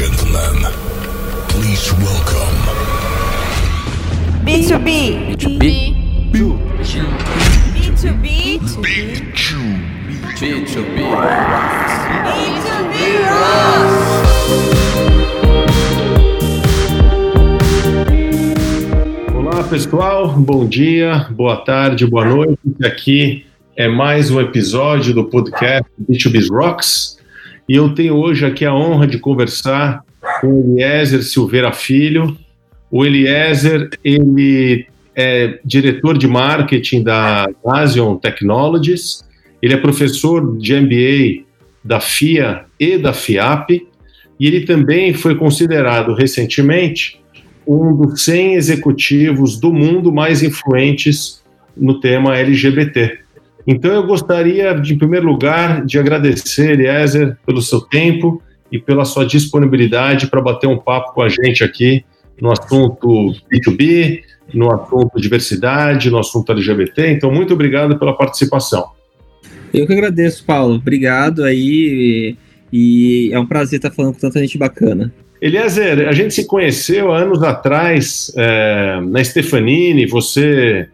gentlemen, please welcome B2B. B2B. B2B. Big Chew. B2B. B2B Rocks. Olá pessoal, bom dia, boa tarde, boa noite. Aqui é mais um episódio do podcast B2B Rocks e eu tenho hoje aqui a honra de conversar com o Eliezer Silveira Filho. O Eliezer, ele é diretor de marketing da Asion Technologies, ele é professor de MBA da FIA e da FIAP e ele também foi considerado recentemente um dos 100 executivos do mundo mais influentes no tema LGBT. Então eu gostaria, de, em primeiro lugar, de agradecer, Eliezer, pelo seu tempo e pela sua disponibilidade para bater um papo com a gente aqui no assunto B2B, no assunto diversidade, no assunto LGBT. Então, muito obrigado pela participação. Eu que agradeço, Paulo. Obrigado aí. E, é um prazer estar falando com tanta gente bacana. Eliezer, a gente se conheceu há anos atrás é, na Stefanini. Você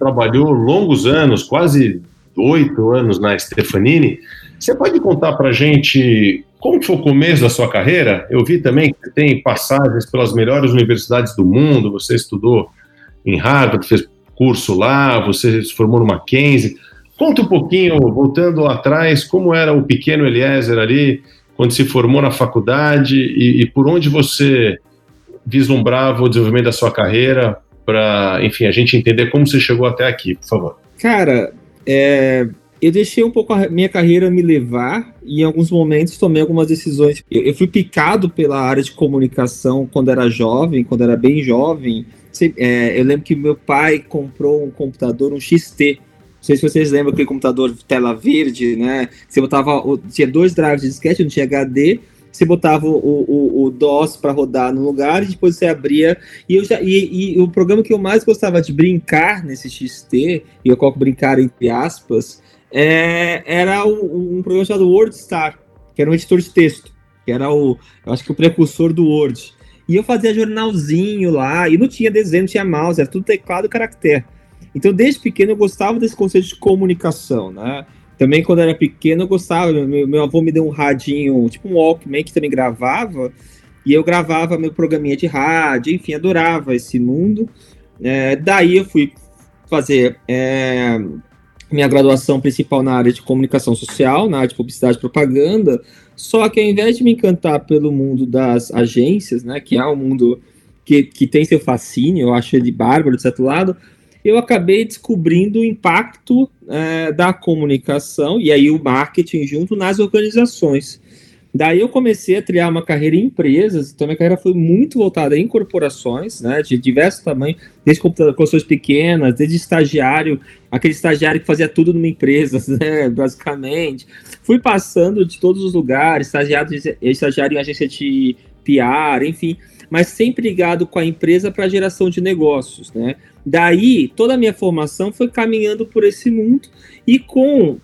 trabalhou longos anos, quase oito anos na Stefanini. Você pode contar para a gente como foi o começo da sua carreira? Eu vi também que tem passagens pelas melhores universidades do mundo. Você estudou em Harvard, fez curso lá, você se formou no Mackenzie. Conta um pouquinho, voltando lá atrás, como era o pequeno Eliezer ali, quando se formou na faculdade e, e por onde você vislumbrava o desenvolvimento da sua carreira para, enfim, a gente entender como você chegou até aqui, por favor. Cara, é, eu deixei um pouco a minha carreira me levar e em alguns momentos tomei algumas decisões. Eu, eu fui picado pela área de comunicação quando era jovem, quando era bem jovem. É, eu lembro que meu pai comprou um computador, um XT. Não sei se vocês lembram aquele computador tela verde, né? Você botava. Tinha dois drives de disquete, não tinha HD. Você botava o, o, o DOS para rodar no lugar e depois você abria. E, eu já, e, e o programa que eu mais gostava de brincar nesse XT, e eu coloco brincar entre aspas, é, era o, um programa chamado WordStar, que era um editor de texto, que era o, eu acho que o precursor do Word. E eu fazia jornalzinho lá, e não tinha desenho, não tinha mouse, era tudo teclado e caractere. Então, desde pequeno, eu gostava desse conceito de comunicação, né? Também, quando era pequeno, eu gostava. Meu, meu avô me deu um radinho, tipo um Walkman, que também gravava. E eu gravava meu programinha de rádio, enfim, adorava esse mundo. É, daí eu fui fazer é, minha graduação principal na área de comunicação social, na área de publicidade e propaganda. Só que ao invés de me encantar pelo mundo das agências, né, que é um mundo que, que tem seu fascínio, eu acho ele bárbaro de certo lado, eu acabei descobrindo o impacto é, da comunicação e aí o marketing junto nas organizações. Daí eu comecei a criar uma carreira em empresas, então minha carreira foi muito voltada em corporações, né, de diversos tamanhos, desde corporações pequenas, desde estagiário, aquele estagiário que fazia tudo numa empresa, né, basicamente. Fui passando de todos os lugares, estagiário, estagiário em agência de PR, enfim, mas sempre ligado com a empresa para geração de negócios, né. Daí, toda a minha formação foi caminhando por esse mundo e com,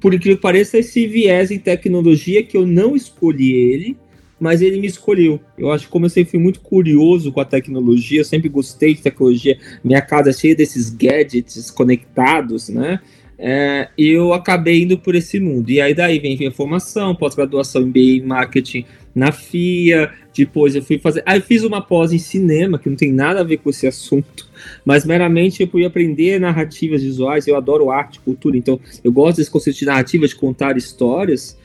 por incrível que pareça, esse viés em tecnologia que eu não escolhi ele, mas ele me escolheu. Eu acho que como eu sempre fui muito curioso com a tecnologia, eu sempre gostei de tecnologia, minha casa é cheia desses gadgets conectados, né? É, eu acabei indo por esse mundo. E aí daí vem a formação, pós-graduação em BI Marketing na FIA, depois eu fui fazer. Aí fiz uma pós em cinema, que não tem nada a ver com esse assunto, mas meramente eu fui aprender narrativas visuais. Eu adoro arte, cultura, então eu gosto desse conceito de narrativa, de contar histórias.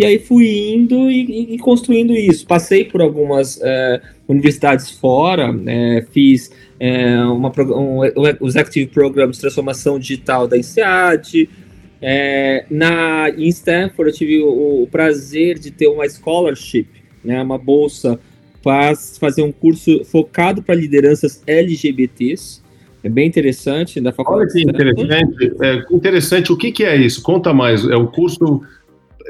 E aí fui indo e, e, construindo isso. Passei por algumas é, universidades fora, é, fiz é, uma, um, o Executive Program de Transformação Digital da INSEAD. É, na, em Stanford eu tive o, o, prazer de ter uma scholarship, né, uma bolsa para fazer um curso focado para lideranças LGBTs. É bem interessante da faculdade. Olha que interessante. É, interessante. O que, que é isso? Conta mais. É um curso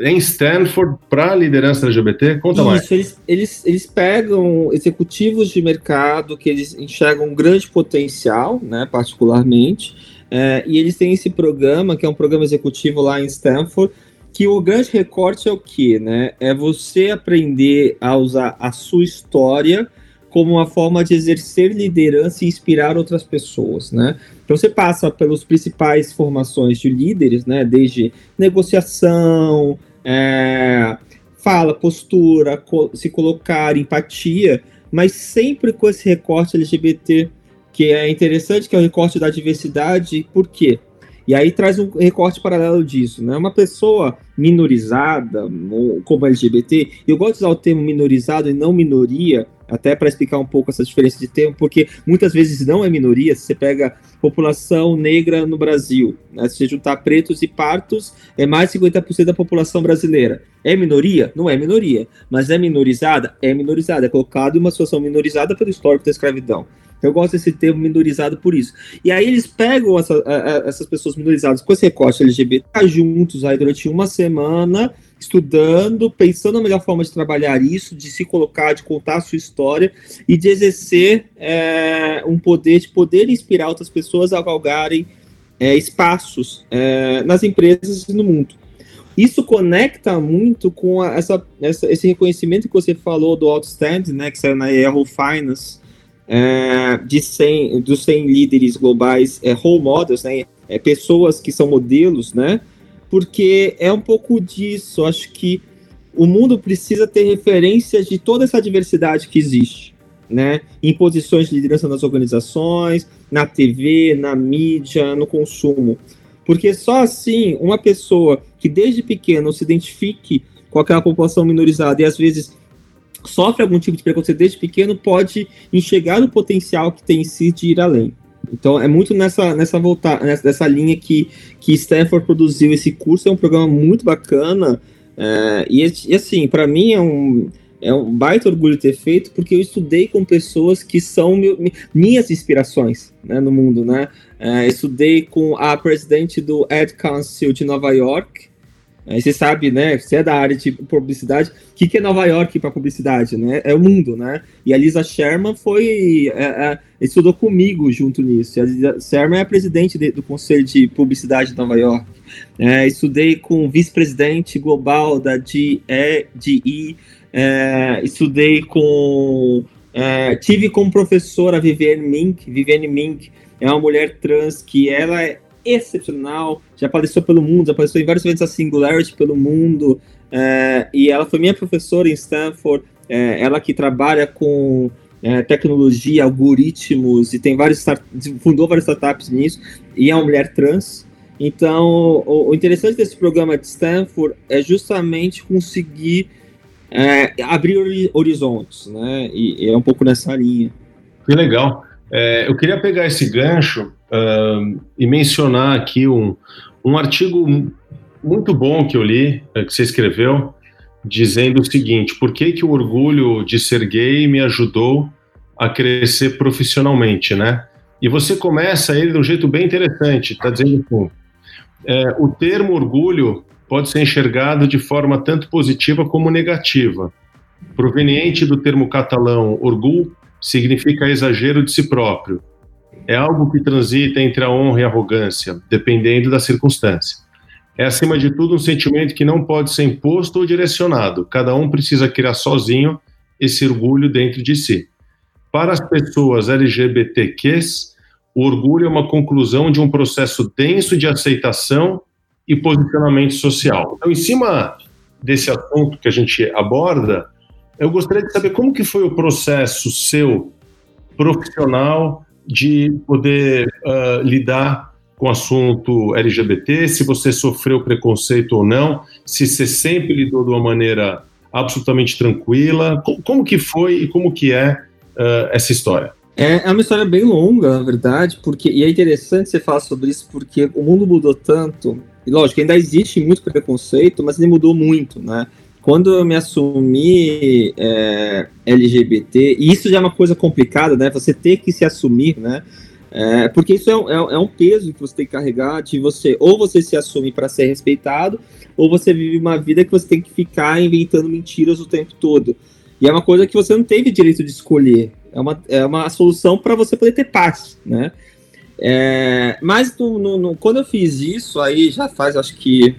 em Stanford para liderança LGBT? Conta Isso, mais. Eles, eles, eles pegam executivos de mercado que eles enxergam um grande potencial, né, particularmente, é, e eles têm esse programa, que é um programa executivo lá em Stanford, que o grande recorte é o que, né? É você aprender a usar a sua história como uma forma de exercer liderança e inspirar outras pessoas, né? Então você passa pelas principais formações de líderes, né? Desde negociação, é, fala, postura, co se colocar, empatia, mas sempre com esse recorte LGBT, que é interessante, que é o recorte da diversidade, por quê? E aí traz um recorte paralelo disso, né? Uma pessoa minorizada, como LGBT, eu gosto de usar o termo minorizado e não minoria, até para explicar um pouco essa diferença de termo, porque muitas vezes não é minoria, se você pega população negra no Brasil, né? se você juntar pretos e partos, é mais de 50% da população brasileira. É minoria? Não é minoria. Mas é minorizada? É minorizada. É colocado em uma situação minorizada pelo histórico da escravidão. Eu gosto desse termo minorizado por isso. E aí eles pegam essa, a, a, essas pessoas minorizadas com esse recorte LGBT juntos aí durante uma semana, estudando, pensando na melhor forma de trabalhar isso, de se colocar, de contar a sua história e de exercer é, um poder, de poder inspirar outras pessoas a galgarem é, espaços é, nas empresas e no mundo. Isso conecta muito com a, essa, essa, esse reconhecimento que você falou do Outstanding, né, que saiu na Yahoo Finance, é, de 100, dos 100 líderes globais, é, role models, né, é, pessoas que são modelos, né, porque é um pouco disso. Acho que o mundo precisa ter referências de toda essa diversidade que existe, né, em posições de liderança nas organizações, na TV, na mídia, no consumo. Porque só assim, uma pessoa que desde pequeno se identifique com aquela população minorizada e às vezes sofre algum tipo de preconceito desde pequeno, pode enxergar o potencial que tem em si de ir além. Então é muito nessa nessa voltar nessa, nessa linha que que Stanford produziu esse curso é um programa muito bacana é, e, e, assim para mim é um é um baita orgulho ter feito porque eu estudei com pessoas que são meu, minhas inspirações né, no mundo né é, estudei com a presidente do Ad Council de Nova York Aí você sabe, né? Você é da área de publicidade. O que, que é Nova York para publicidade, né? É o mundo, né? E a Lisa Sherman foi. É, é, estudou comigo junto nisso. A Lisa Sherman é presidente de, do Conselho de Publicidade de Nova York. É, estudei com o vice-presidente global da GE, GE é, estudei com. É, tive como professora a Viviane Mink. Viviane Mink é uma mulher trans que ela é excepcional, já apareceu pelo mundo, já apareceu em vários eventos da Singularity pelo mundo, é, e ela foi minha professora em Stanford, é, ela que trabalha com é, tecnologia, algoritmos, e tem vários fundou várias startups nisso, e é uma mulher trans. Então, o, o interessante desse programa de Stanford é justamente conseguir é, abrir horizontes, né? E, e, é um pouco nessa linha. Que legal. É, eu queria pegar esse gancho uh, e mencionar aqui um, um artigo muito bom que eu li, uh, que você escreveu, dizendo o seguinte: por que, que o orgulho de ser gay me ajudou a crescer profissionalmente, né? E você começa ele de um jeito bem interessante, está dizendo que é, o termo orgulho pode ser enxergado de forma tanto positiva como negativa. Proveniente do termo catalão orgulho, significa exagero de si próprio, é algo que transita entre a honra e a arrogância, dependendo da circunstância. É, acima de tudo, um sentimento que não pode ser imposto ou direcionado. Cada um precisa criar sozinho esse orgulho dentro de si. Para as pessoas LGBTQs, o orgulho é uma conclusão de um processo denso de aceitação e posicionamento social. Então, em cima desse assunto que a gente aborda, eu gostaria de saber como que foi o processo seu profissional de poder uh, lidar com o assunto LGBT, se você sofreu preconceito ou não, se você sempre lidou de uma maneira absolutamente tranquila, como, como que foi e como que é uh, essa história? É, é uma história bem longa, na verdade, porque e é interessante você falar sobre isso porque o mundo mudou tanto. E lógico, ainda existe muito preconceito, mas ele mudou muito, né? Quando eu me assumi é, LGBT, e isso já é uma coisa complicada, né? Você ter que se assumir, né? É, porque isso é, é, é, um peso que você tem que carregar de você, ou você se assume para ser respeitado, ou você vive uma vida que você tem que ficar inventando mentiras o tempo todo. E é uma coisa que você não teve direito de escolher. É uma, é uma solução para você poder ter paz, né? É, mas no, no, no, quando eu fiz isso, aí já faz acho que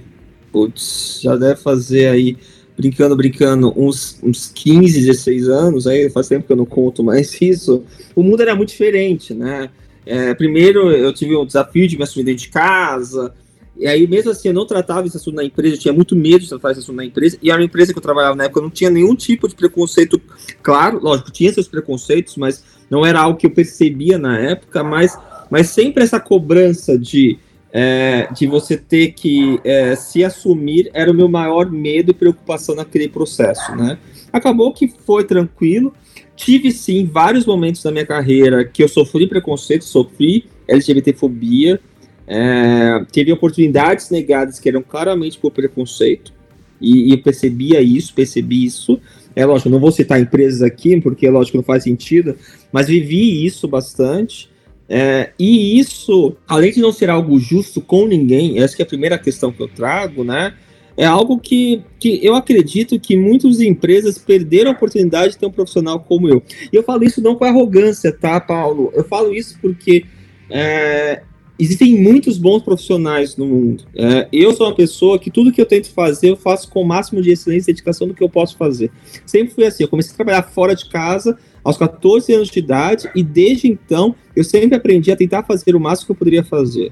putz, já deve fazer aí, brincando, brincando, uns, uns 15, 16 anos, aí faz tempo que eu não conto mais isso, o mundo era muito diferente, né? É, primeiro eu tive um desafio de me assumir dentro de casa, e aí, mesmo assim, eu não tratava esse assunto na empresa, eu tinha muito medo de tratar esse assunto na empresa, e era uma empresa que eu trabalhava na época, não tinha nenhum tipo de preconceito, claro, lógico, tinha seus preconceitos, mas não era algo que eu percebia na época, mas, mas sempre essa cobrança de, é, de você ter que é, se assumir era o meu maior medo e preocupação naquele processo, né? Acabou que foi tranquilo, tive sim vários momentos da minha carreira que eu sofri preconceito, sofri LGBTfobia, é, teve oportunidades negadas que eram claramente por preconceito, e, e, eu percebia isso, percebi isso. É lógico, não vou citar empresas aqui, porque lógico não faz sentido, mas vivi isso bastante. É, e isso, além de não ser algo justo com ninguém, essa é a primeira questão que eu trago, né? É algo que, que eu acredito que muitas empresas perderam a oportunidade de ter um profissional como eu. E eu falo isso não com arrogância, tá, Paulo? Eu falo isso porque é, existem muitos bons profissionais no mundo. É, eu sou uma pessoa que tudo que eu tento fazer, eu faço com o máximo de excelência e dedicação do que eu posso fazer. Sempre fui assim. Eu comecei a trabalhar fora de casa aos 14 anos de idade e desde então eu sempre aprendi a tentar fazer o máximo que eu poderia fazer.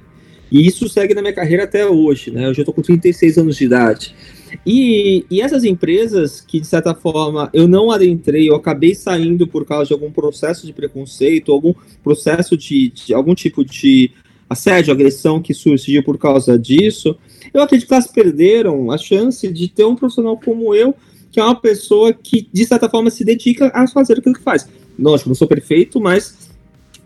E isso segue na minha carreira até hoje, né? Eu já estou com 36 anos de idade. E, e, essas empresas que, de certa forma, eu não adentrei, eu acabei saindo por causa de algum processo de preconceito, algum processo de, de algum tipo de assédio, agressão que surgiu por causa disso, eu acredito que elas perderam a chance de ter um profissional como eu, que é uma pessoa que, de certa forma, se dedica a fazer aquilo que faz. Lógico, não sou perfeito, mas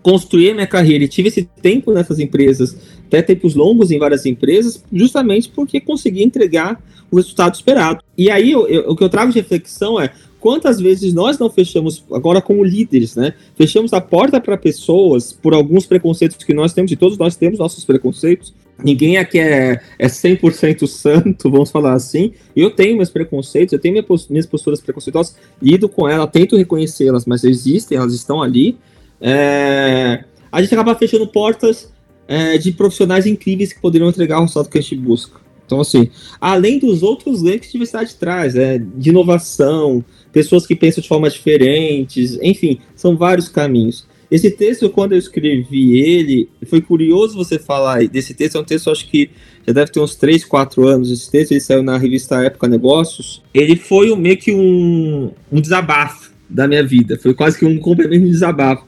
construí a minha carreira e tive esse tempo nessas empresas, até tempos longos em várias empresas, justamente porque consegui entregar o resultado esperado. E aí, eu, eu, o que eu trago de reflexão é quantas vezes nós não fechamos, agora como líderes, né? Fechamos a porta para pessoas por alguns preconceitos que nós temos, e todos nós temos nossos preconceitos. Ninguém aqui é, é 100% santo, vamos falar assim. Eu tenho meus preconceitos, eu tenho minhas posturas preconceituosas, lido com elas, tento reconhecê-las, mas existem, elas estão ali. É, a gente acaba fechando portas é, de profissionais incríveis que poderiam entregar o resultado que a gente busca. Então, assim, além dos outros ganhos que a diversidade traz, é, de inovação, pessoas que pensam de formas diferentes, enfim, são vários caminhos. Esse texto, quando eu escrevi ele, foi curioso você falar desse texto, é um texto, acho que já deve ter uns 3, 4 anos, esse texto, ele saiu na revista Época Negócios, ele foi um, meio que um, um desabafo da minha vida, foi quase que um complemento de desabafo.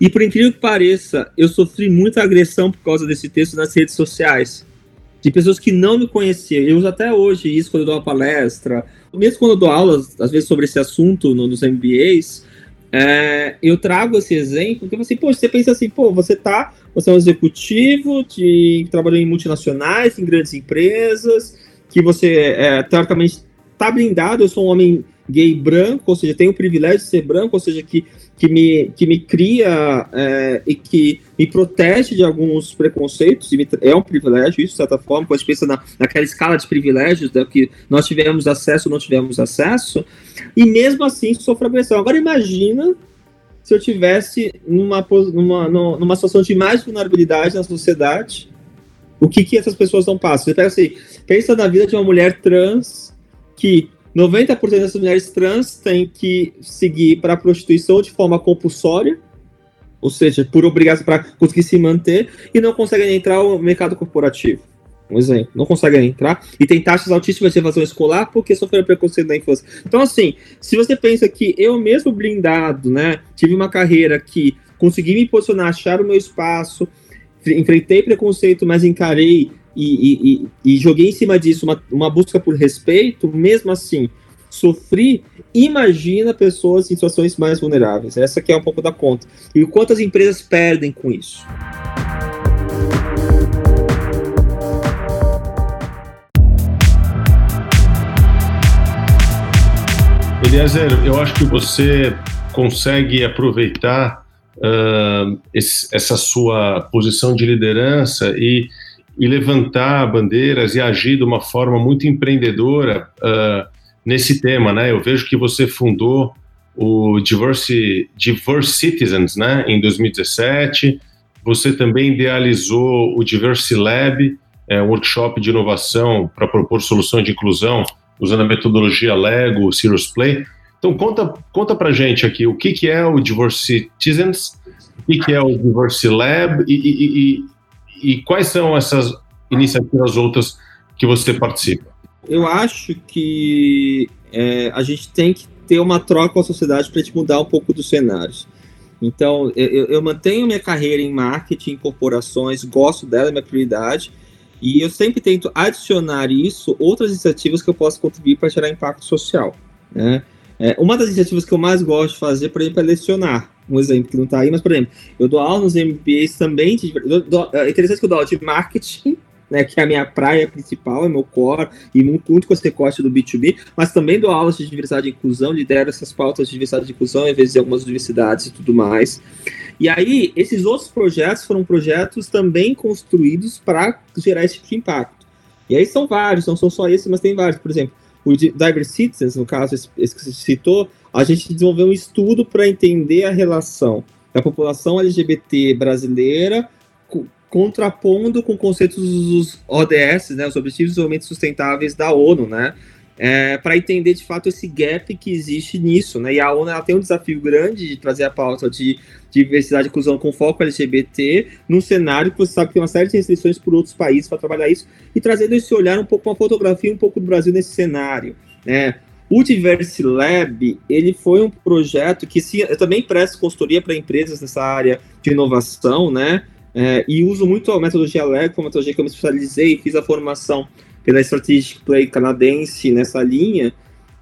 E por incrível que pareça, eu sofri muita agressão por causa desse texto nas redes sociais de pessoas que não me conheciam. Eu uso até hoje isso quando eu dou uma palestra, mesmo quando eu dou aulas, às vezes, sobre esse assunto no, nos MBAs, é, eu trago esse exemplo, porque assim, pô, você pensa assim, pô, você tá, você é um executivo que trabalhou em multinacionais, em grandes empresas, que você, é, teoricamente, tá blindado, eu sou um homem gay branco, ou seja, tenho o privilégio de ser branco, ou seja, que que me, que me cria é, e que me protege de alguns preconceitos, e me, é um privilégio isso, de certa forma, quando a gente pensa na, naquela escala de privilégios né, que nós tivemos acesso ou não tivemos acesso, e mesmo assim sofro agressão. Agora imagina se eu tivesse numa, numa, numa situação de mais vulnerabilidade na sociedade, o que, que essas pessoas não passam? Você pega assim, pensa na vida de uma mulher trans que 90% das mulheres trans têm que seguir para a prostituição de forma compulsória, ou seja, por obrigação para conseguir se manter, e não conseguem entrar no mercado corporativo. Um exemplo, não conseguem entrar e tem taxas altíssimas de evasão escolar porque sofreram preconceito na infância. Então, assim, se você pensa que eu mesmo blindado, né, tive uma carreira que consegui me posicionar, achar o meu espaço, enfrentei preconceito, mas encarei e, e, e, joguei em cima disso uma, uma busca por respeito, mesmo assim, sofri, imagina pessoas em situações mais vulneráveis. Essa que é um pouco da conta. E o quanto as empresas perdem com isso. Eliezer, eu acho que você consegue aproveitar uh, esse, essa sua posição de liderança e e levantar bandeiras e agir de uma forma muito empreendedora uh, nesse tema, né? Eu vejo que você fundou o Diverse, Diverse Citizens, né, em 2017. Você também idealizou o Diverse Lab é, um workshop de inovação para propor soluções de inclusão usando a metodologia Lego, Serious Play. Então conta, conta pra gente aqui o que, que é o Diversity Citizens, o que, que é o Diversity Lab e, e, e, e quais são essas iniciativas outras que você participa. Eu acho que é, a gente tem que ter uma troca com a sociedade para a gente mudar um pouco dos cenários. Então, eu, eu, mantenho minha carreira em marketing, em corporações, gosto dela, é minha prioridade, e eu sempre tento adicionar isso, outras iniciativas que eu possa contribuir para gerar impacto social. Né? É, uma das iniciativas que eu mais gosto de fazer, por exemplo, é lecionar. Um exemplo que não está aí, mas, por exemplo, eu dou aula nos MBAs também. De, dou, é interessante que eu dou aula de marketing, né, que é a minha praia principal, é meu core, e muito, muito com esse recorte do B2B, mas também dou aulas de diversidade e inclusão, lidero essas pautas de diversidade e inclusão, às vezes em algumas universidades e tudo mais. E aí, esses outros projetos foram projetos também construídos para gerar esse tipo de impacto. E aí são vários, não são só esses, mas tem vários. Por exemplo, o Diver Citizens, no caso, esse que você citou, a gente desenvolveu um estudo para entender a relação da população LGBT brasileira contrapondo com conceitos dos ODS, né, os Objetivos de Desenvolvimento Sustentáveis da ONU, né, é, para entender de fato esse gap que existe nisso, né? E a ONU ela tem um desafio grande de trazer a pauta de diversidade e inclusão com foco LGBT num cenário que você sabe que tem uma série de restrições por outros países para trabalhar isso e trazendo esse olhar um pouco uma fotografia um pouco do Brasil nesse cenário, né? O Diverse Lab, ele foi um projeto que sim, eu também presto consultoria para empresas nessa área de inovação, né? É, e uso muito a metodologia LEG, uma metodologia que eu me especializei, fiz a formação pela Strategic Play canadense nessa linha,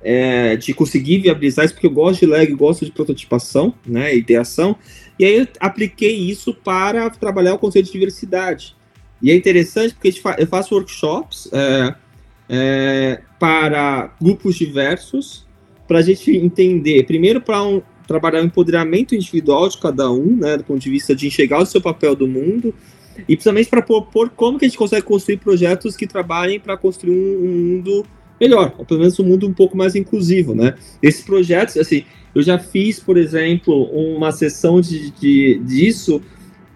é, de conseguir viabilizar isso, porque eu gosto de leg, gosto de prototipação, né, ideação, e aí eu apliquei isso para trabalhar o conceito de diversidade. E é interessante porque eu faço workshops é, é, para grupos diversos, para a gente entender, primeiro para um, trabalhar o empoderamento individual de cada um, né, do ponto de vista de enxergar o seu papel do mundo, e principalmente para propor como que a gente consegue construir projetos que trabalhem para construir um, um, mundo melhor, ou pelo menos um mundo um pouco mais inclusivo, né? Esses projetos, assim, eu já fiz, por exemplo, uma sessão de, de disso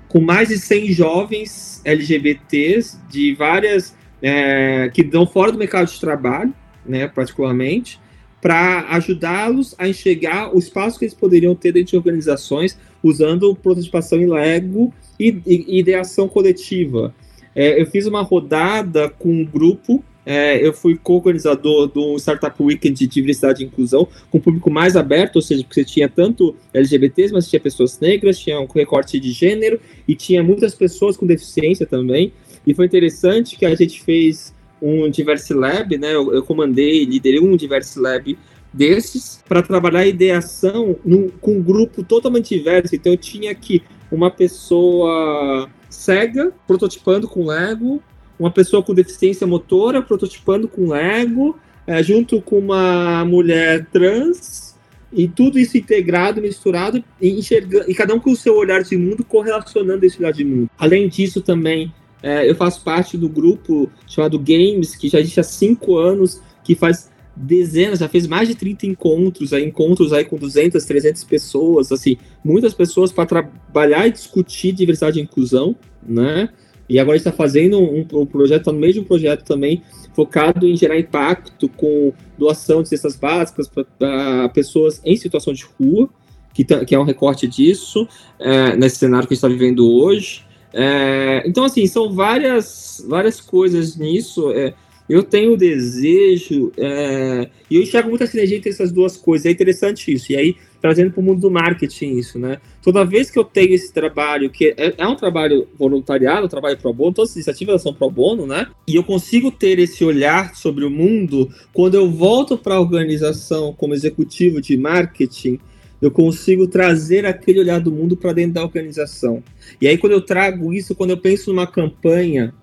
com mais de 100 jovens LGBTs de várias é, que dão fora do mercado de trabalho, né, particularmente, para ajudá-los a enxergar o espaço que eles poderiam ter dentro de organizações usando prototipação em Lego e, e ideação coletiva. É, eu fiz uma rodada com um grupo, é, eu fui co-organizador do Startup Weekend de Diversidade e Inclusão, com público mais aberto, ou seja, porque você tinha tanto LGBTs, mas tinha pessoas negras, tinha um recorte de gênero e tinha muitas pessoas com deficiência também. E foi interessante que a gente fez um Diverse Lab, né? Eu, eu comandei, liderei um Diverse Lab desses para trabalhar a ideação num, com um grupo totalmente diverso. Então eu tinha aqui uma pessoa cega prototipando com Lego, uma pessoa com deficiência motora prototipando com Lego, é, junto com uma mulher trans e tudo isso integrado, misturado e enxergando e cada um com o seu olhar de mundo correlacionando esse olhar de mundo. Além disso também é, eu faço parte do grupo chamado Games, que já existe há cinco anos, que faz dezenas, já fez mais de 30 encontros, aí, encontros aí com 200, 300 pessoas, assim, muitas pessoas para trabalhar e discutir diversidade e inclusão, né? E agora está fazendo um, um projeto, está no um projeto também focado em gerar impacto com doação de cestas básicas para pessoas em situação de rua, que, tá, que é um recorte disso, é, nesse cenário que a gente está vivendo hoje. É, então, assim, são várias, várias coisas nisso. É, eu tenho desejo, é, e eu enxergo muita sinergia entre essas duas coisas. É interessante isso. E aí, trazendo para o mundo do marketing isso, né? Toda vez que eu tenho esse trabalho, que é, é um trabalho voluntariado, um trabalho pro bono, todas as iniciativas são pro bono, né? E eu consigo ter esse olhar sobre o mundo quando eu volto para a organização como executivo de marketing eu consigo trazer aquele olhar do mundo para dentro da organização. E aí, quando eu trago isso, quando eu penso numa campanha,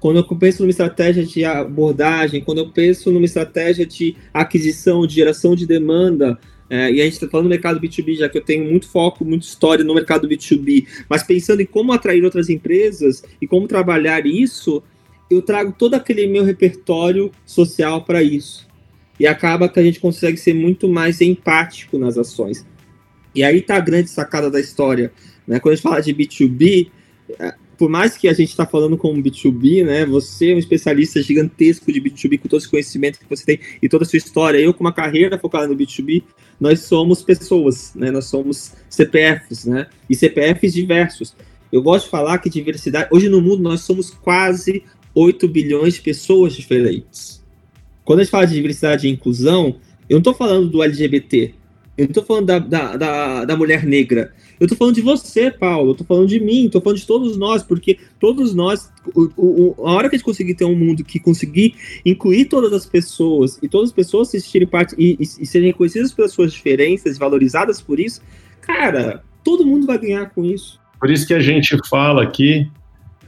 quando eu penso numa estratégia de abordagem, quando eu penso numa estratégia de aquisição, de geração de demanda, é, e a gente está falando do mercado B2B, já que eu tenho muito foco, muita história no mercado B2B, mas pensando em como atrair outras empresas e como trabalhar isso, eu trago todo aquele meu repertório social para isso. E acaba que a gente consegue ser muito mais empático nas ações. E aí tá a grande sacada da história. Né? Quando a gente fala de B2B, é, por mais que a gente está falando como B2B, né? Você é um especialista gigantesco de B2B com todo esse conhecimento que você tem e toda a sua história. Eu com uma carreira focada no B2B, nós somos pessoas, né? Nós somos CPFs, né? E CPFs diversos. Eu gosto de falar que diversidade. Hoje no mundo nós somos quase 8 bilhões de pessoas diferentes. Quando a gente fala de diversidade e inclusão, eu não estou falando do LGBT, eu não estou falando da, da, da, da, mulher negra. Eu estou falando de você, Paulo. Eu estou falando de mim. Estou falando de todos nós, porque todos nós, o, o, a hora que a gente conseguir ter um mundo que conseguir incluir todas as pessoas e todas as pessoas se sentirem parte e, e, e serem reconhecidas pelas suas diferenças, valorizadas por isso, cara, todo mundo vai ganhar com isso. Por isso que a gente fala aqui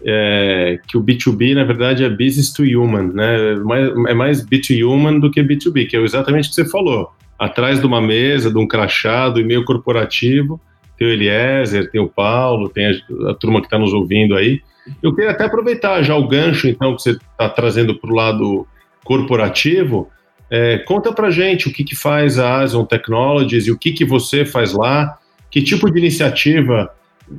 é, que o B2B, na verdade, é business to human, né? É mais, é mais B2 human do que B2B, que é exatamente o que você falou. Atrás de uma mesa, de um crachado, e-mail corporativo, tem o Eliezer, tem o Paulo, tem a, a turma que está nos ouvindo aí. Eu queria até aproveitar já o gancho, então, que você está trazendo para o lado corporativo. É, conta para gente o que, que faz a Asian Technologies e o que, que você faz lá, que tipo de iniciativa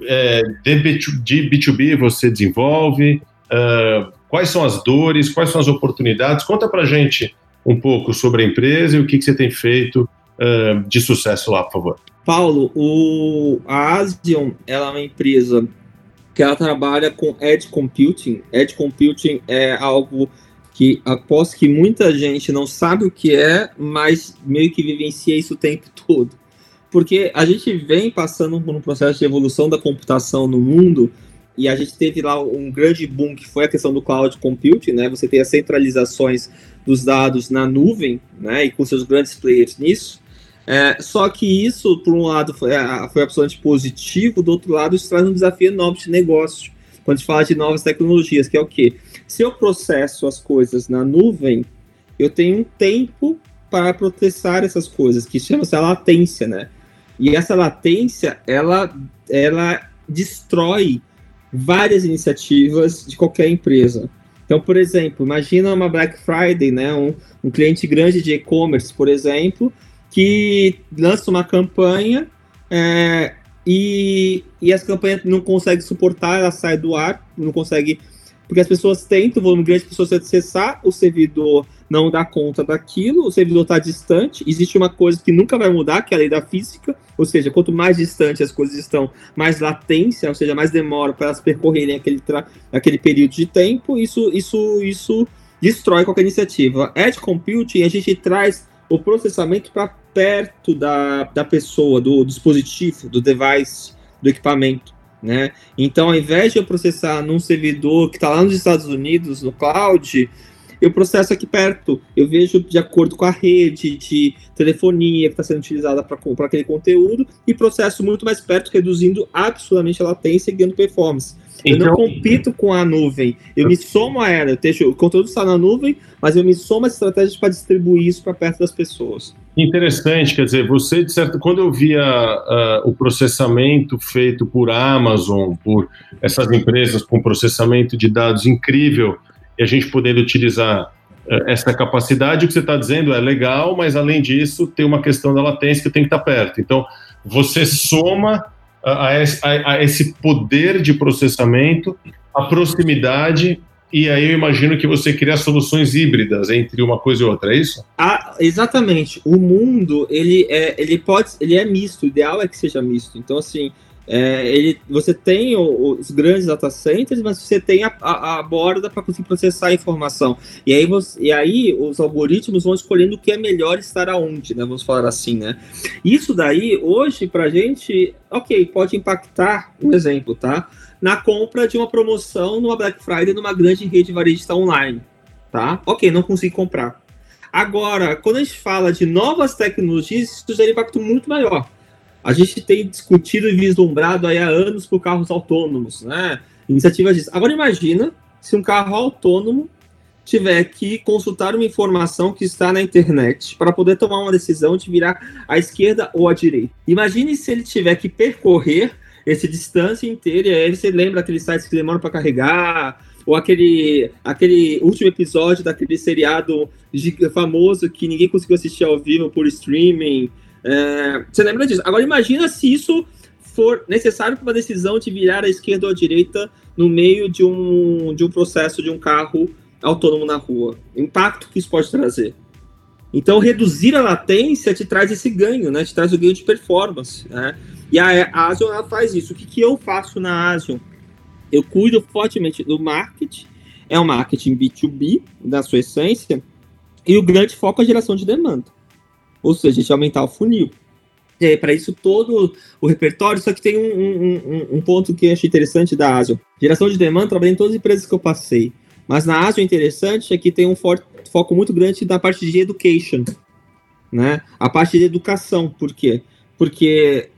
é, de, B2B você desenvolve? Uh, quais são as dores? Quais são as oportunidades? Conta para gente um pouco sobre a empresa e o que, que você tem feito uh, de sucesso lá, por favor. Paulo, o, a Asion ela é uma empresa que ela trabalha com Edge Computing. Edge Computing é algo que aposto que muita gente não sabe o que é, mas meio que vivencia isso o tempo todo porque a gente vem passando por um processo de evolução da computação no mundo e a gente teve lá um grande boom que foi a questão do cloud computing, né? Você tem as centralizações dos dados na nuvem, né? E com seus grandes players nisso. É, só que isso, por um lado, foi, foi absolutamente positivo, do outro lado, isso traz um desafio enorme de negócio. Quando gente fala de novas tecnologias, que é o quê? Se eu processo as coisas na nuvem, eu tenho um tempo para processar essas coisas, que chama-se latência, né? E essa latência, ela, ela destrói várias iniciativas de qualquer empresa. Então, por exemplo, imagina uma Black Friday, né? Um, um cliente grande de e-commerce, por exemplo, que lança uma campanha é, e, e essa campanha não consegue suportar, ela sai do ar, não consegue. Porque as pessoas tentam, o volume grande de pessoas acessar, o servidor não dá conta daquilo, o servidor está distante. Existe uma coisa que nunca vai mudar, que é a lei da física, ou seja, quanto mais distante as coisas estão, mais latência, ou seja, mais demora para elas percorrerem aquele, aquele período de tempo. Isso, isso, isso destrói qualquer iniciativa. Edge Computing, a gente traz o processamento para perto da, da pessoa, do dispositivo, do device, do equipamento. Né? Então, ao invés de eu processar num servidor que está lá nos Estados Unidos, no cloud, eu processo aqui perto. Eu vejo de acordo com a rede de telefonia que está sendo utilizada para aquele conteúdo e processo muito mais perto, reduzindo absurdamente a latência e ganhando performance. Eu não então- compito com a nuvem, eu me somo a ela. Eu deixo, o conteúdo está na nuvem, mas eu me somo às estratégias para distribuir isso para perto das pessoas. Interessante, quer dizer, você, de certo, quando eu via uh, o processamento feito por Amazon, por essas empresas com processamento de dados incrível, e a gente podendo utilizar uh, essa capacidade, o que você está dizendo é legal, mas além disso, tem uma questão da latência que tem que estar tá perto. Então, você soma a, a, a esse poder de processamento, a proximidade e aí eu imagino que você cria soluções híbridas entre uma coisa e outra, é isso? Ah, exatamente. O mundo, ele é, ele pode, ele é misto. O ideal é que seja misto. Então, assim, é, ele, você tem os grandes data centers, mas você tem a, a, a borda para conseguir processar a informação. E aí, você, e aí os algoritmos vão escolhendo o que é melhor estar aonde, né? Vamos falar assim, né? Isso daí, hoje, para gente, ok, pode impactar, um exemplo, tá? Na compra de uma promoção numa Black Friday numa grande rede varejista online, tá? Ok, não consegui comprar. Agora, quando a gente fala de novas tecnologias, isso gera impacto muito maior a gente tem discutido e vislumbrado aí há anos por carros autônomos, né? Iniciativas disso. Agora imagina se um carro autônomo tiver que consultar uma informação que está na internet para poder tomar uma decisão de virar à esquerda ou à direita. Imagine se ele tiver que percorrer essa distância inteira, e aí você lembra aqueles sites que demoram para carregar, ou aquele, aquele último episódio daquele seriado famoso que ninguém conseguiu assistir ao vivo por streaming, é, você lembra disso? Agora imagina se isso for necessário para uma decisão de virar à esquerda ou à direita no meio de um, de um processo de um carro autônomo na rua. O impacto que isso pode trazer. Então, reduzir a latência te traz esse ganho, né? Te traz o ganho de performance, né? E a Asion ela faz isso. O que, que eu faço na Asion? Eu cuido fortemente do marketing, é um marketing B2B, da sua essência, e o grande foco é a geração de demanda. Ou seja, a gente aumentar o funil. É, para isso todo o repertório, só que tem um, um, um, ponto que eu achei interessante da Asion. Geração de demanda, trabalhei em todas as empresas que eu passei. Mas na Asion, interessante é que tem um forte, foco muito grande na parte de education. Né? A parte de educação. Por quê? Porque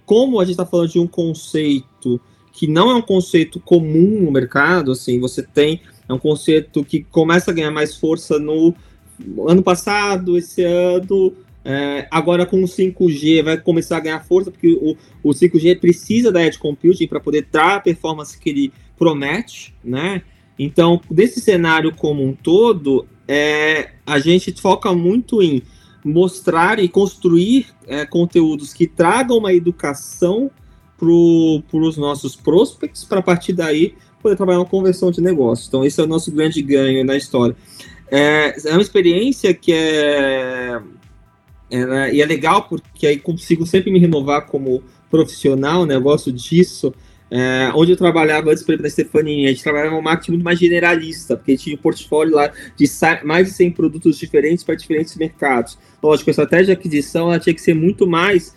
como a gente está falando de um conceito que não é um conceito comum no mercado, assim, você tem é um conceito que começa a ganhar mais força no ano passado, esse ano, é, agora com o 5G vai começar a ganhar força, porque o, o 5G precisa da edge computing para poder dar a performance que ele promete, né? Então, desse cenário como um todo, é, a gente foca muito em mostrar e construir é, conteúdos que tragam uma educação para os nossos prospects, para a partir daí poder trabalhar uma conversão de negócio. Então, esse é o nosso grande ganho na história. É, é uma experiência que é, é, e é legal porque aí consigo sempre me renovar como profissional, né? Gosto disso. É, onde eu trabalhava antes, por exemplo, na Stefanini, a gente trabalhava um marketing muito mais generalista, porque tinha um portfólio lá de mais de 100 produtos diferentes para diferentes mercados. Lógico, a estratégia de aquisição ela tinha que ser muito mais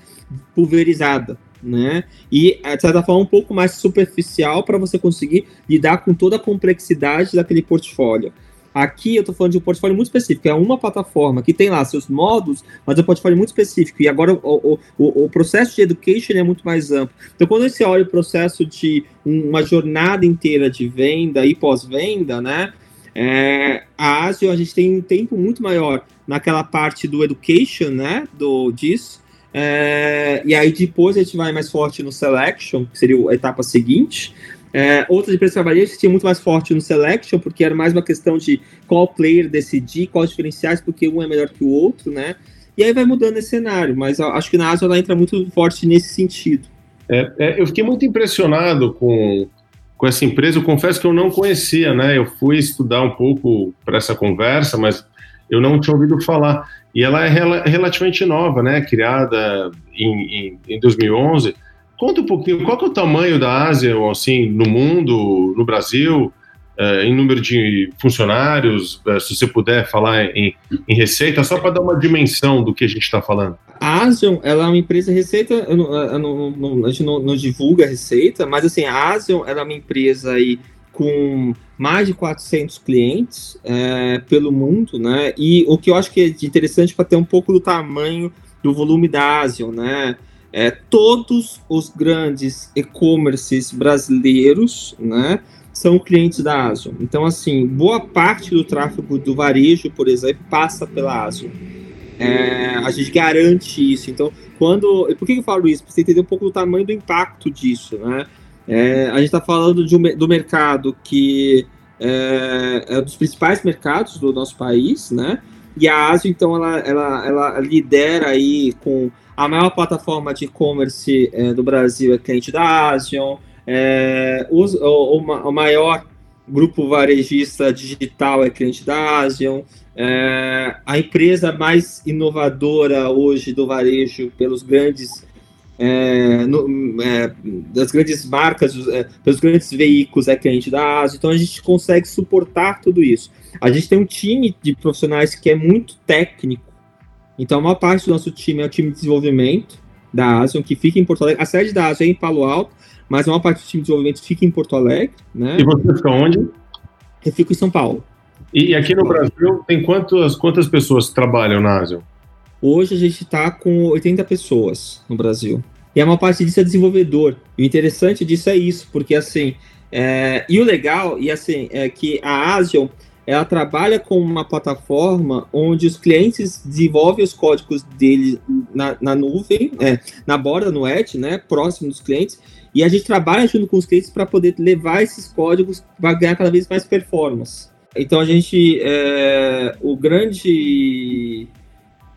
pulverizada, né? E, de certa forma, um pouco mais superficial para você conseguir lidar com toda a complexidade daquele portfólio. Aqui eu estou falando de um portfólio muito específico, é uma plataforma que tem lá seus modos, mas é um portfólio muito específico. E agora o, o, o processo de education é muito mais amplo. Então, quando você olha o processo de uma jornada inteira de venda e pós-venda, né? É, a Asio a gente tem um tempo muito maior naquela parte do education, né? Do disso. É, e aí depois a gente vai mais forte no selection, que seria a etapa seguinte. É, outras empresas trabalhistas tinham muito mais forte no selection, porque era mais uma questão de qual player decidir, quais diferenciais, porque um é melhor que o outro, né? E aí vai mudando esse cenário, mas acho que na Asio ela entra muito forte nesse sentido. É, é, eu fiquei muito impressionado com, com essa empresa, eu confesso que eu não conhecia, né? Eu fui estudar um pouco para essa conversa, mas eu não tinha ouvido falar. E ela é rel relativamente nova, né? Criada em, em, em 2011 Conta um pouquinho, qual é o tamanho da Ásia, assim, no mundo, no Brasil, é, em número de funcionários, é, se você puder falar em, em receita, só para dar uma dimensão do que a gente está falando. A Asian, ela é uma empresa receita, eu não, eu não, a gente não, divulga a receita, mas assim, a Asian ela é uma empresa aí com mais de 400 clientes é, pelo mundo, né? E o que eu acho que é interessante para ter um pouco do tamanho do volume da Asian, né? É, todos os grandes e-commerces brasileiros, né, são clientes da Azure. Então, assim, boa parte do tráfego do varejo, por exemplo, passa pela Azure. É, a gente garante isso. Então, quando. Por que eu falo isso? Para você entender um pouco do tamanho do impacto disso, né? É, a gente está falando de um, do mercado que é, é um dos principais mercados do nosso país, né? E a Azure, então, ela, ela, ela lidera aí com a maior plataforma de e-commerce é, do Brasil é cliente da Asian. É, o, o, maior grupo varejista digital é cliente da Asian. É, a empresa mais inovadora hoje do varejo pelos grandes é, no, é, das grandes marcas, é, pelos grandes veículos é cliente da Asian. Então a gente consegue suportar tudo isso. A gente tem um time de profissionais que é muito técnico então, a maior parte do nosso time é o time de desenvolvimento da Asian, que fica em Porto Alegre. A sede da Asian é em Palo Alto, mas a maior parte do time de desenvolvimento fica em Porto Alegre. Né? E você fica onde? Eu fico em São Paulo. E aqui no Brasil, tem quantas, quantas pessoas trabalham na Asian? Hoje a gente está com 80 pessoas no Brasil. E a maior parte disso é desenvolvedor. E o interessante disso é isso, porque assim. É... E o legal, e assim, é que a Asian ela trabalha com uma plataforma onde os clientes desenvolvem os códigos dele na, na nuvem, é, na borda, no edge, né, próximo dos clientes, e a gente trabalha junto com os clientes para poder levar esses códigos para ganhar cada vez mais performance. Então a gente, é, o grande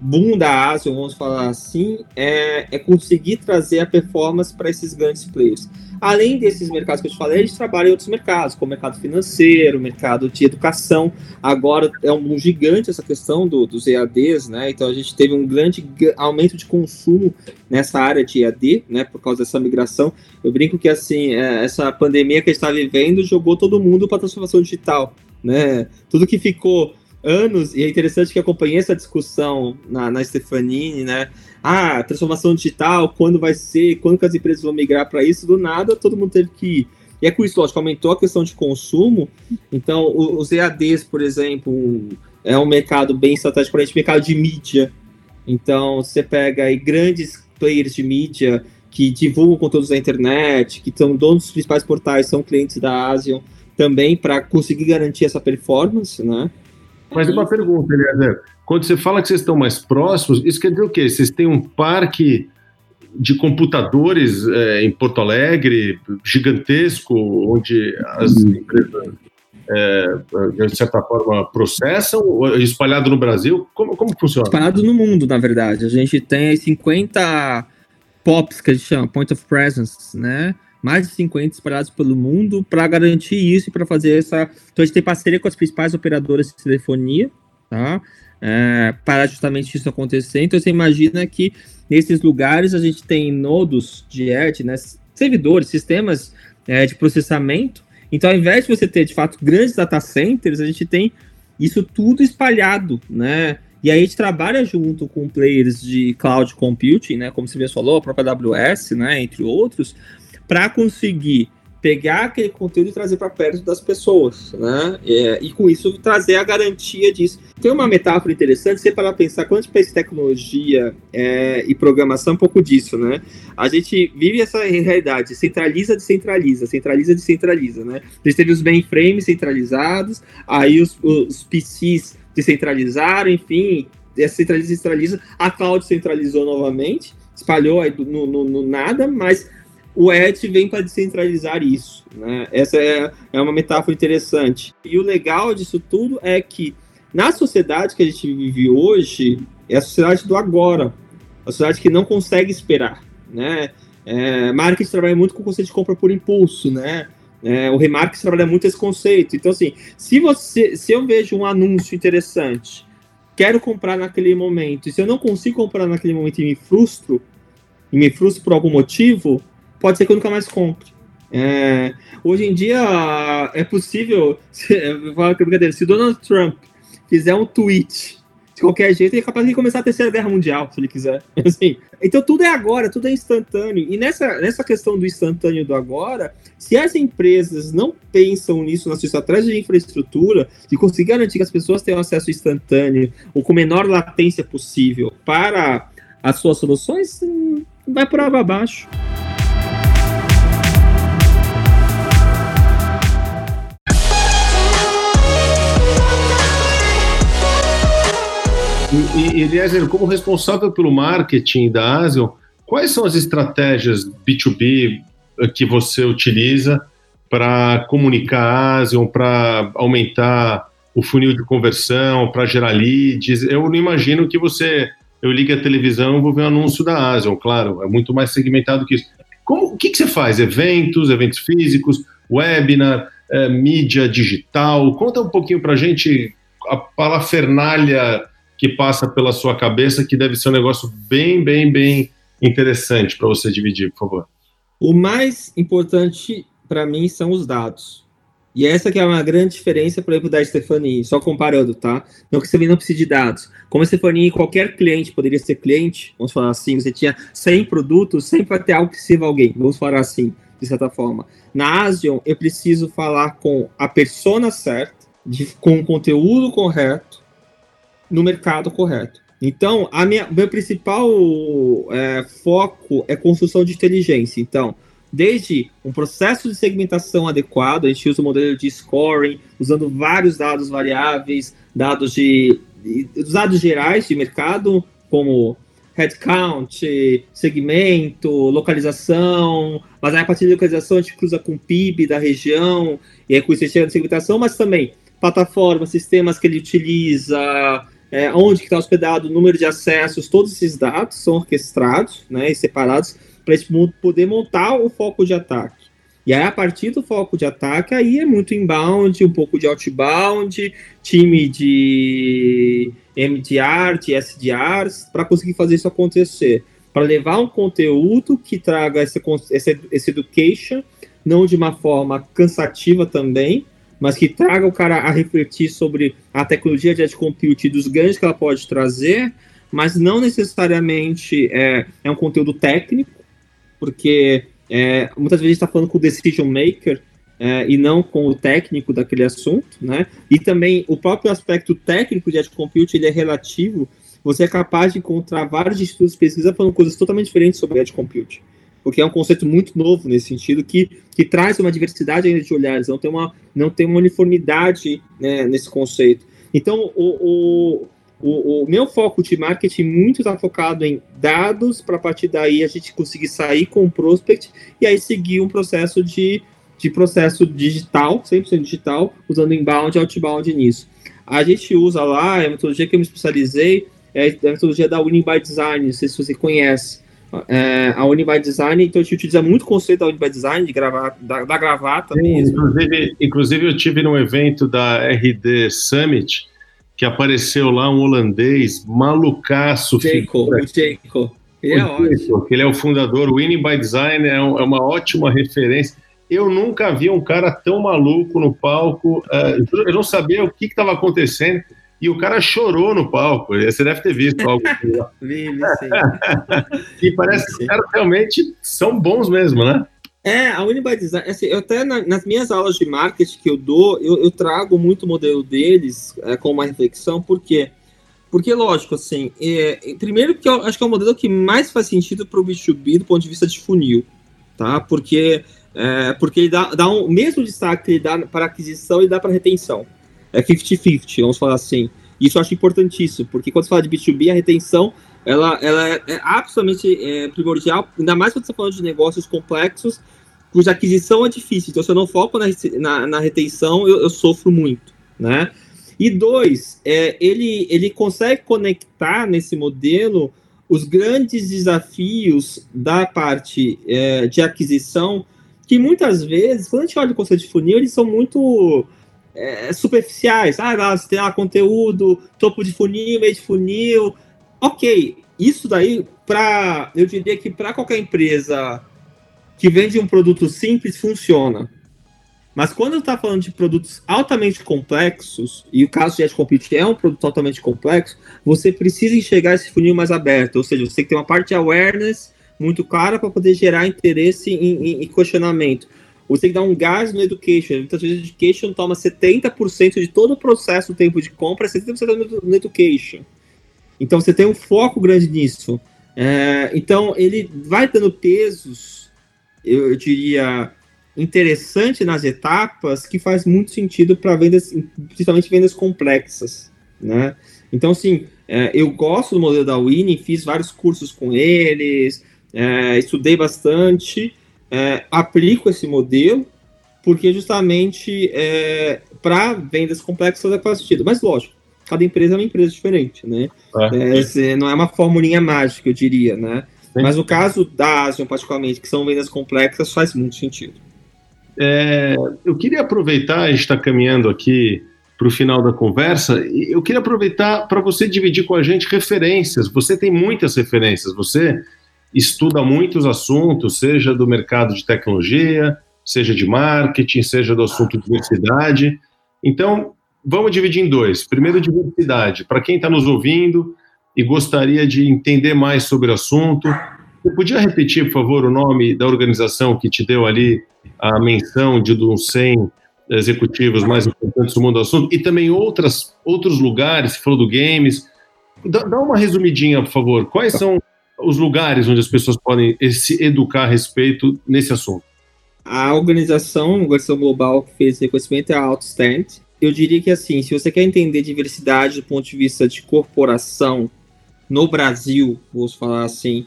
boom da Ásia, vamos falar assim, é, é conseguir trazer a performance para esses grandes players. Além desses mercados que eu te falei, a gente trabalha em outros mercados, como mercado financeiro, mercado de educação. Agora é um gigante essa questão do, dos EADs, né? Então a gente teve um grande aumento de consumo nessa área de EAD, né? Por causa dessa migração. Eu brinco que assim, é, essa pandemia que a gente está vivendo jogou todo mundo para transformação digital, né? Tudo que ficou anos, e é interessante que acompanhei essa discussão na, na Stefanini, né? Ah, transformação digital, quando vai ser, quando que as empresas vão migrar para isso? Do nada, todo mundo teve que ir. E é com isso, lógico, aumentou a questão de consumo. Então, os EADs, por exemplo, é um mercado bem estratégico para a gente, mercado de mídia. Então, você pega aí grandes players de mídia que divulgam conteúdos na internet, que são donos dos principais portais, são clientes da Asian também para conseguir garantir essa performance, né? Mas uma pergunta, Eliezer. Quando você fala que vocês estão mais próximos, isso quer dizer o quê? Vocês têm um parque de computadores é, em Porto Alegre gigantesco, onde as uhum. empresas, é, de certa forma, processam, espalhado no Brasil? Como, como funciona? Espalhado no mundo, na verdade. A gente tem 50 POPs, que a gente chama, Point of Presence, né? Mais de 50 espalhados pelo mundo para garantir isso e para fazer essa. Então a gente tem parceria com as principais operadoras de telefonia, tá? É, para justamente isso acontecer. Então você imagina que nesses lugares a gente tem nodos de edge, né, servidores, sistemas é, de processamento. Então, ao invés de você ter de fato grandes data centers, a gente tem isso tudo espalhado, né? E aí a gente trabalha junto com players de cloud computing, né? Como você mesmo falou, a própria AWS, né? Entre outros, para conseguir pegar aquele conteúdo e trazer para perto das pessoas, né? É, e com isso trazer a garantia disso. Tem uma metáfora interessante, você para pensar quando a gente pensa tecnologia é, e programação, um pouco disso, né? A gente vive essa realidade, centraliza, descentraliza, centraliza, descentraliza, né? A gente teve os mainframes centralizados, aí os, os PCs descentralizaram, enfim, essa centraliza, descentraliza, a cloud centralizou novamente, espalhou aí no, no, no nada, mas o Edge vem para descentralizar isso. Né? Essa é, é uma metáfora interessante. E o legal disso tudo é que na sociedade que a gente vive hoje, é a sociedade do agora, a sociedade que não consegue esperar. Né? É, trabalha muito com o conceito de compra por impulso, né? É, o remarketing trabalha muito esse conceito. Então, assim, se você, se eu vejo um anúncio interessante, quero comprar naquele momento, e se eu não consigo comprar naquele momento e me frustro, e me frustro por algum motivo, pode ser que eu nunca mais compre. É, hoje em dia é possível, se, brincadeira, se Donald Trump fizer um tweet de qualquer jeito, ele é capaz de começar a terceira guerra mundial, se ele quiser. Assim, então tudo é agora, tudo é instantâneo. E nessa, nessa questão do instantâneo do agora, se as empresas não pensam nisso na sua estratégia de infraestrutura, de conseguir garantir que as pessoas tenham acesso instantâneo ou com menor latência possível para as suas soluções, hum, vai por água abaixo. E, Eliezer, como responsável pelo marketing da Asian, quais são as estratégias B2B eh, que você utiliza para comunicar a Asian, para aumentar o funil de conversão, para gerar leads? Eu não imagino que você, eu ligue a televisão e vou ver um anúncio da Asian, claro, é muito mais segmentado que isso. Como, o que, que você faz? Eventos, eventos físicos, webinar, é, mídia digital? Conta um pouquinho para a gente a parafernália que passa pela sua cabeça que deve ser um negócio bem, bem, bem interessante para você dividir, por favor? O mais importante para mim são os dados. E essa que é uma grande diferença, por exemplo, da Stephanie, só comparando, tá? Não que você não precise de dados. Como a Stephanie, qualquer cliente poderia ser cliente, vamos falar assim, você tinha 100 produtos, sempre ter algo que sirva alguém, vamos falar assim, de certa forma. Na Asion, eu preciso falar com a persona certa, de, com o conteúdo correto, no mercado correto. Então, a minha, meu principal é, foco é construção de inteligência. Então, desde um processo de segmentação adequado, a gente usa o modelo de scoring, usando vários dados variáveis, dados de dados gerais de mercado, como headcount, segmento, localização, mas aí a partir da localização a gente cruza com PIB da região, e aí com isso a gente chega na segmentação, mas também plataformas, sistemas que ele utiliza, é, onde está hospedado, o número de acessos, todos esses dados são orquestrados né, e separados para a gente poder montar o foco de ataque. E aí, a partir do foco de ataque, aí é muito inbound, um pouco de outbound, time de MDR, de SDRs, para conseguir fazer isso acontecer. Para levar um conteúdo que traga esse, esse, esse education, não de uma forma cansativa também, mas que traga o cara a refletir sobre a tecnologia de edge compute dos ganhos que ela pode trazer, mas não necessariamente é, é um conteúdo técnico, porque é, muitas vezes está falando com o decision maker é, e não com o técnico daquele assunto, né? E também o próprio aspecto técnico de edge compute ele é relativo. Você é capaz de encontrar vários estudos de pesquisa falando coisas totalmente diferentes sobre edge compute, porque é um conceito muito novo nesse sentido que, que traz uma diversidade ainda de olhares, não tem uma não tem uma uniformidade né, nesse conceito. Então o, o o, o, meu foco de marketing muito está focado em dados, para a partir daí a gente conseguir sair com o prospect e aí seguir um processo de, de processo digital, 100% digital, usando inbound e outbound nisso. A gente usa lá, a metodologia que eu me especializei é a metodologia da Winning by Design, não sei se você conhece. É, a Winning by Design, então a gente utiliza muito o conceito da Winning by Design, de gravar, da, da gravata Sim, mesmo. Inclusive, inclusive, eu tive num evento da RD Summit, que apareceu lá um holandês malucaço. Jacob, o. Ele é ótimo. Ele é o fundador, o Winning by Design é, um, é, uma ótima referência. Eu nunca vi um cara tão maluco no palco. Uh, eu não sabia o que estava acontecendo. E o cara chorou no palco. Você deve ter visto algo. vi, vi, sim. e parece que os caras realmente são bons mesmo, né? É, a Uniby Design, assim, eu até na, nas minhas aulas de marketing que eu dou, eu, eu trago muito o modelo deles é, com uma reflexão, por quê? Porque, lógico, assim, é, primeiro que eu acho que é o modelo que mais faz sentido para o B2B do ponto de vista de funil, tá? Porque, é, porque ele dá, dá um, o mesmo destaque que ele dá para aquisição e dá para retenção. É 50-50, vamos falar assim. Isso eu acho importantíssimo, porque quando você fala de B2B, a retenção ela, ela é, é absolutamente é, primordial, ainda mais quando você está falando de negócios complexos, cuja aquisição é difícil. Então, se eu não foco na, na, na retenção, eu, eu, sofro muito, né? E dois, é, ele, ele consegue conectar nesse modelo os grandes desafios da parte é, de aquisição, que muitas vezes, quando a gente olha o conceito de funil, eles são muito é, superficiais. Ah, você tem lá conteúdo, topo de funil, meio de funil, Ok, isso daí, para eu diria que para qualquer empresa que vende um produto simples, funciona. Mas quando está falando de produtos altamente complexos, e o caso de Edge é um produto altamente complexo, você precisa enxergar esse funil mais aberto. Ou seja, você tem que ter uma parte de awareness muito clara para poder gerar interesse e questionamento. Você tem que dar um gás no education. Muitas vezes o education toma 70% de todo o processo do tempo de compra, 70% no education. Então você tem um foco grande nisso. É, então ele vai dando pesos, eu, eu, diria, interessante nas etapas que faz muito sentido para vendas, principalmente vendas complexas, né? Então, assim, é, eu gosto do modelo da Winning, fiz vários cursos com eles, é, estudei bastante, é, aplico esse modelo, porque justamente é, para vendas complexas faz sentido. Mas, lógico, cada empresa é uma empresa diferente, né? É. É, não é uma formulinha mágica, eu diria, né? Sim. Mas no caso da Asian, particularmente, que são vendas complexas, faz muito sentido. É, eu queria aproveitar, a gente está caminhando aqui para o final da conversa, eu queria aproveitar para você dividir com a gente referências. Você tem muitas referências, você estuda muitos assuntos, seja do mercado de tecnologia, seja de marketing, seja do assunto de diversidade. Então, vamos dividir em dois. Primeiro, diversidade. Para quem está nos ouvindo e gostaria de entender mais sobre o assunto, você podia repetir, por favor, o nome da organização que te deu ali a menção de uns 100 executivos mais importantes do mundo do assunto e também outras, outros lugares, você falou do games. Dá, dá uma resumidinha, por favor. Quais são os lugares onde as pessoas podem se educar a respeito nesse assunto? A organização, a organização global que fez esse reconhecimento é a Outstand, eu diria que assim, se você quer entender diversidade do ponto de vista de corporação no Brasil, vou falar assim,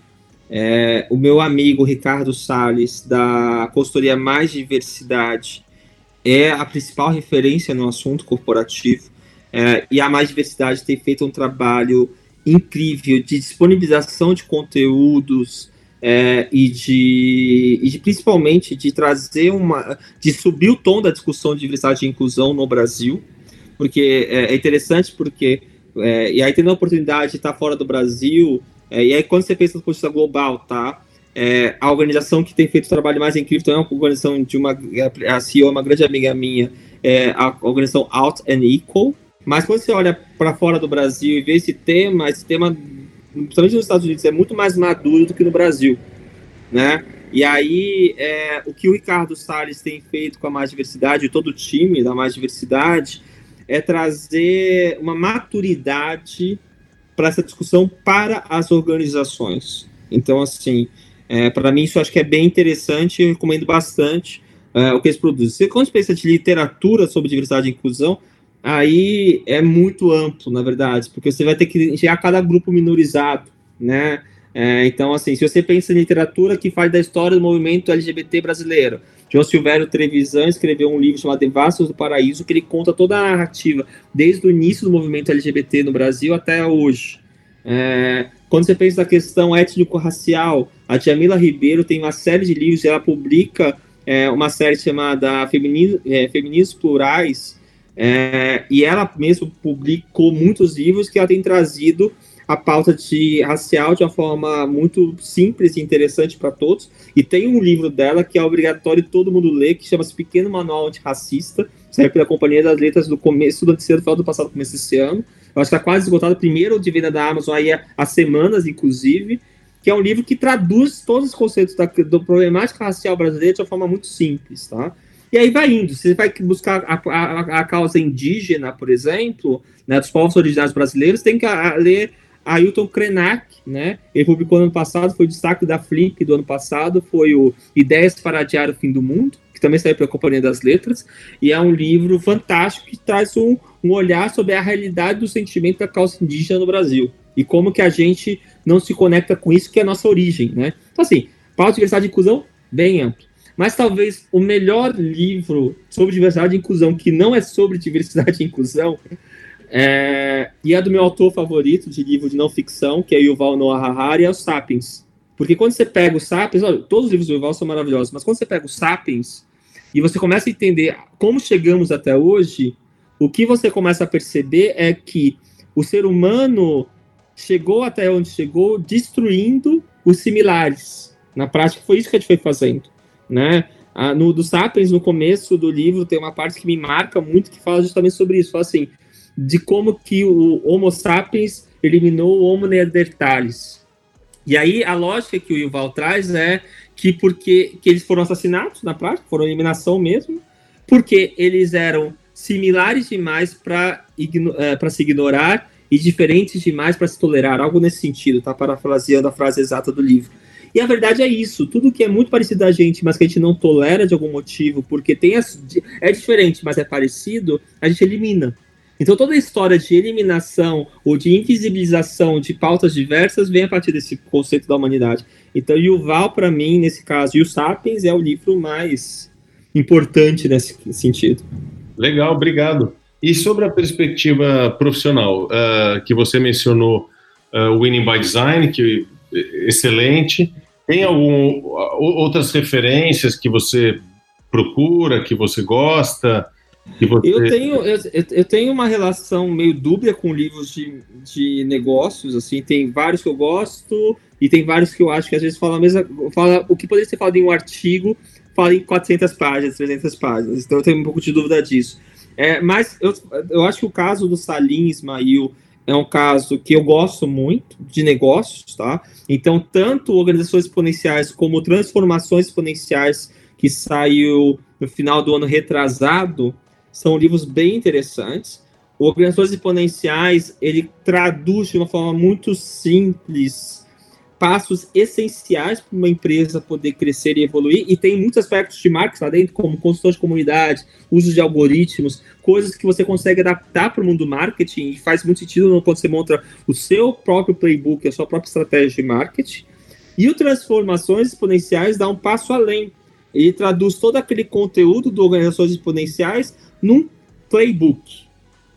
é, o meu amigo Ricardo Sales da consultoria Mais Diversidade, é a principal referência no assunto corporativo. é, e a Mais Diversidade tem feito um trabalho incrível de disponibilização de conteúdos é, e, de, e de principalmente de trazer uma. de subir o tom da discussão de diversidade e inclusão no Brasil, porque é, é interessante porque. É, e aí tendo a oportunidade de estar fora do Brasil, é, e aí quando você pensa no vista global, tá? É, a organização que tem feito o trabalho mais incrível então é uma organização de uma. A CEO é uma grande amiga minha, é a organização Out and Equal. Mas quando você olha para fora do Brasil e vê esse tema, esse tema principalmente nos Estados Unidos, é muito mais maduro do que no Brasil, né? E aí, é, o que o Ricardo Salles tem feito com a Mais Diversidade, todo o time da Mais Diversidade, é trazer uma maturidade para essa discussão para as organizações. Então, assim, é, para mim isso acho que é bem interessante, eu recomendo bastante é, o que eles produzem. Você, quando pensa de literatura sobre diversidade e inclusão, aí é muito amplo, na verdade, porque você vai ter que enxergar cada grupo minorizado, né? É, então, assim, se você pensa em literatura que faz da história do movimento LGBT brasileiro, João Silvério Trevisan escreveu um livro chamado Devassos do Paraíso, que ele conta toda a narrativa, desde o início do movimento LGBT no Brasil até hoje. É, quando você pensa na questão étnico-racial, a Jamila Ribeiro tem uma série de livros, ela publica é, uma série chamada é, Feminismos Plurais, é, e ela mesma publicou muitos livros que ela tem trazido a pauta de racial de uma forma muito simples e interessante para todos. E tem um livro dela que é obrigatório todo mundo ler, que chama-se Pequeno Manual Antirracista, saiu pela Companhia das Letras do começo do ano, final do passado, começo desse ano. Eu acho que está quase esgotado, primeiro de venda da Amazon, aí há semanas, inclusive, que é um livro que traduz todos os conceitos da do problemática racial brasileira de uma forma muito simples, tá? E aí vai indo. Você vai buscar a, a, a causa indígena, por exemplo, né, dos povos originários brasileiros, tem que a, ler Ailton Krenak, né? Ele publicou no ano passado, foi o destaque da Flip do ano passado, foi o Ideias para Adiar o Fim do Mundo, que também saiu pela Companhia das Letras, e é um livro fantástico que traz um, um olhar sobre a realidade do sentimento da causa indígena no Brasil. E como que a gente não se conecta com isso, que é a nossa origem, né? Então, assim, pauta de diversidade e inclusão, bem amplo. Mas talvez o melhor livro sobre diversidade e inclusão, que não é sobre diversidade e inclusão, é, e é do meu autor favorito de livro de não ficção, que é Yuval Noah Harari, é o Sapiens. Porque quando você pega o Sapiens, olha, todos os livros do Yuval são maravilhosos, mas quando você pega o Sapiens e você começa a entender como chegamos até hoje, o que você começa a perceber é que o ser humano chegou até onde chegou destruindo os similares. Na prática, foi isso que a gente foi fazendo né? Ah, no do Sapiens, no começo do livro, tem uma parte que me marca muito que fala justamente sobre isso, fala assim, de como que o Homo sapiens eliminou o Homo neanderthalis. E aí a lógica que o Yuval traz é que porque que eles foram assassinados na prática, foram eliminação mesmo, porque eles eram similares demais para é, se ignorar e diferentes demais para se tolerar, algo nesse sentido, tá parafraseando a frase exata do livro. E a verdade é isso: tudo que é muito parecido a gente, mas que a gente não tolera de algum motivo, porque tem as, é diferente, mas é parecido, a gente elimina. Então toda a história de eliminação ou de invisibilização de pautas diversas vem a partir desse conceito da humanidade. Então Yuval, para mim, nesse caso, e o Sapiens é o livro mais importante nesse sentido. Legal, obrigado. E sobre a perspectiva profissional, uh, que você mencionou uh, Winning by Design, que é excelente. Tem algum, outras referências que você procura, que você gosta? Que você... Eu, tenho, eu, eu, tenho uma relação meio dúbia com livros de, de negócios, assim, tem vários que eu gosto e tem vários que eu acho que às vezes fala, mesma, fala o que poderia ser falado em um artigo, fala em 400 páginas, 300 páginas, então eu tenho um pouco de dúvida disso. É, mas eu, eu acho que o caso do Salim Ismail é um caso que eu gosto muito de negócios, tá? Então, tanto organizações exponenciais como transformações exponenciais, que saiu no final do ano retrasado, são livros bem interessantes. O Organizações Exponenciais, ele traduz de uma forma muito simples passos essenciais para uma empresa poder crescer e evoluir, e tem muitos aspectos de marketing lá dentro, como construção de comunidade, uso de algoritmos, coisas que você consegue adaptar para o mundo do marketing, e faz muito sentido quando você monta o seu próprio playbook, a sua própria estratégia de marketing. E o Transformações Exponenciais dá um passo além. Ele traduz todo aquele conteúdo do Organizações Exponenciais num playbook.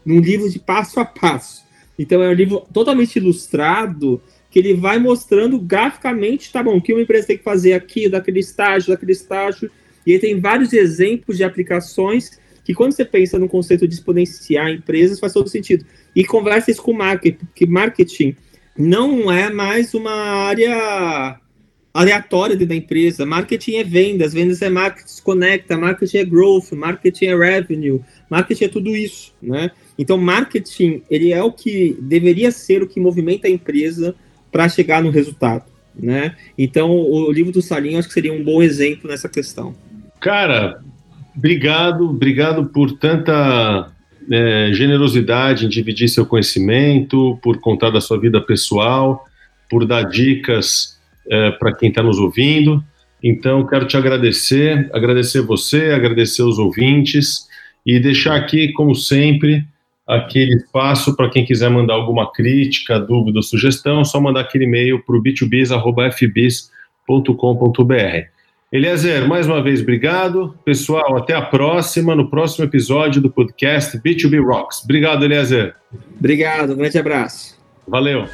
num livro de passo a passo. Então é um livro totalmente ilustrado que ele vai mostrando graficamente, tá bom, o que uma empresa tem que fazer aqui, daquele estágio, daquele estágio. E ele tem vários exemplos de aplicações que quando você pensa no conceito de exponenciar empresas faz todo sentido. E conversa isso com marketing, porque marketing não é mais uma área aleatória dentro da empresa. Marketing é vendas, vendas é marketing conecta, marketing é growth, marketing é revenue, marketing é tudo isso, né? Então, marketing, ele é o que deveria ser o que movimenta a empresa para chegar no resultado, né? Então, o livro do Salinho acho que seria um bom exemplo nessa questão. Cara, obrigado, obrigado por tanta é, generosidade em dividir seu conhecimento, por contar da sua vida pessoal, por dar dicas é, para quem está nos ouvindo. Então, quero te agradecer, agradecer você, agradecer os ouvintes e deixar aqui, como sempre, aquele espaço para quem quiser mandar alguma crítica, dúvida ou sugestão, é só mandar aquele e-mail para o b2bis.fbis.com.br. Eliezer, mais uma vez, obrigado. Pessoal, até a próxima, no próximo episódio do podcast B2B Rocks. Obrigado, Eliezer. Obrigado, um grande abraço. Valeu.